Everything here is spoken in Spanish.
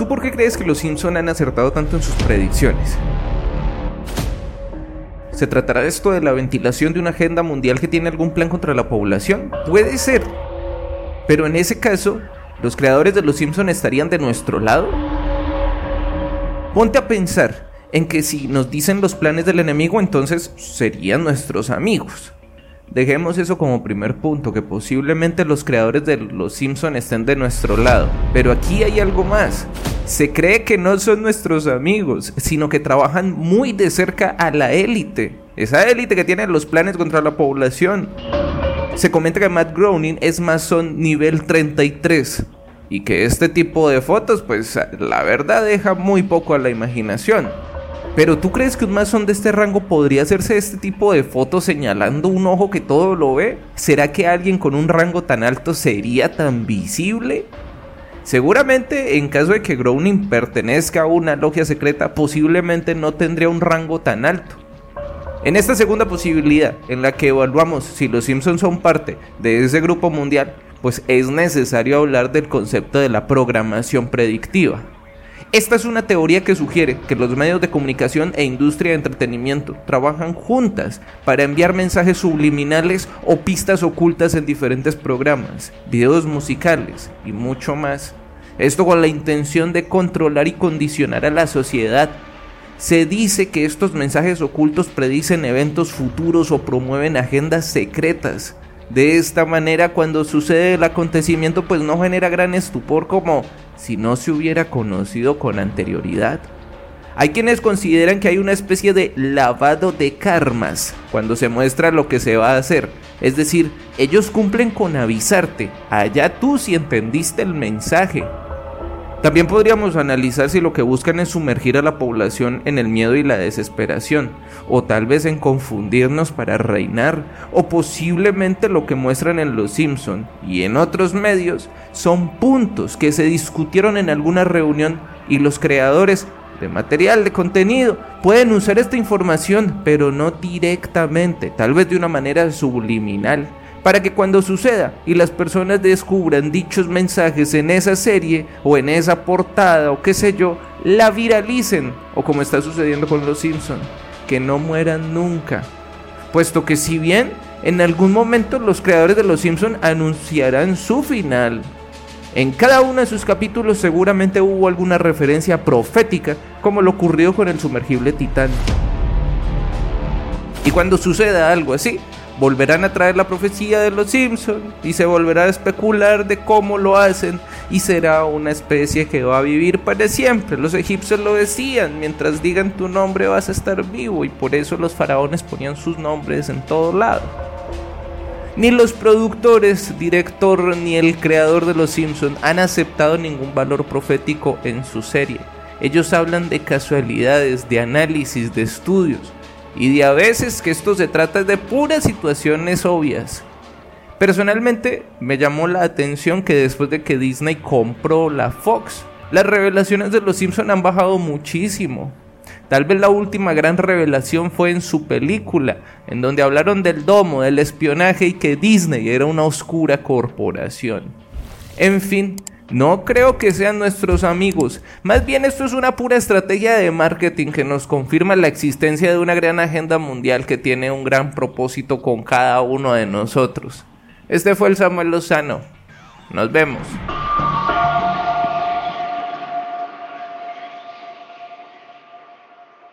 ¿Tú por qué crees que los Simpson han acertado tanto en sus predicciones? ¿Se tratará esto de la ventilación de una agenda mundial que tiene algún plan contra la población? Puede ser. Pero en ese caso, ¿los creadores de Los Simpson estarían de nuestro lado? Ponte a pensar en que si nos dicen los planes del enemigo, entonces serían nuestros amigos. Dejemos eso como primer punto, que posiblemente los creadores de Los Simpson estén de nuestro lado. Pero aquí hay algo más. Se cree que no son nuestros amigos, sino que trabajan muy de cerca a la élite. Esa élite que tiene los planes contra la población. Se comenta que Matt Groening es masón nivel 33 y que este tipo de fotos, pues la verdad deja muy poco a la imaginación. Pero ¿tú crees que un masón de este rango podría hacerse este tipo de fotos señalando un ojo que todo lo ve? ¿Será que alguien con un rango tan alto sería tan visible? Seguramente, en caso de que Groening pertenezca a una logia secreta, posiblemente no tendría un rango tan alto. En esta segunda posibilidad, en la que evaluamos si los Simpsons son parte de ese grupo mundial, pues es necesario hablar del concepto de la programación predictiva. Esta es una teoría que sugiere que los medios de comunicación e industria de entretenimiento trabajan juntas para enviar mensajes subliminales o pistas ocultas en diferentes programas, videos musicales y mucho más. Esto con la intención de controlar y condicionar a la sociedad. Se dice que estos mensajes ocultos predicen eventos futuros o promueven agendas secretas de esta manera, cuando sucede el acontecimiento, pues no genera gran estupor como si no se hubiera conocido con anterioridad. Hay quienes consideran que hay una especie de lavado de karmas cuando se muestra lo que se va a hacer. Es decir, ellos cumplen con avisarte, allá tú si entendiste el mensaje. También podríamos analizar si lo que buscan es sumergir a la población en el miedo y la desesperación, o tal vez en confundirnos para reinar, o posiblemente lo que muestran en Los Simpson y en otros medios son puntos que se discutieron en alguna reunión y los creadores de material de contenido pueden usar esta información, pero no directamente, tal vez de una manera subliminal para que cuando suceda y las personas descubran dichos mensajes en esa serie o en esa portada o qué sé yo, la viralicen o como está sucediendo con los Simpson, que no mueran nunca. Puesto que si bien en algún momento los creadores de los Simpson anunciarán su final, en cada uno de sus capítulos seguramente hubo alguna referencia profética como lo ocurrió con el sumergible Titán. Y cuando suceda algo así, volverán a traer la profecía de los Simpsons y se volverá a especular de cómo lo hacen y será una especie que va a vivir para siempre. Los egipcios lo decían, mientras digan tu nombre vas a estar vivo y por eso los faraones ponían sus nombres en todo lado. Ni los productores, director ni el creador de Los Simpsons han aceptado ningún valor profético en su serie. Ellos hablan de casualidades, de análisis, de estudios y de a veces que esto se trata de puras situaciones obvias. Personalmente me llamó la atención que después de que Disney compró la Fox, las revelaciones de los Simpson han bajado muchísimo. Tal vez la última gran revelación fue en su película, en donde hablaron del domo, del espionaje y que Disney era una oscura corporación. En fin, no creo que sean nuestros amigos. Más bien esto es una pura estrategia de marketing que nos confirma la existencia de una gran agenda mundial que tiene un gran propósito con cada uno de nosotros. Este fue el Samuel Lozano. Nos vemos.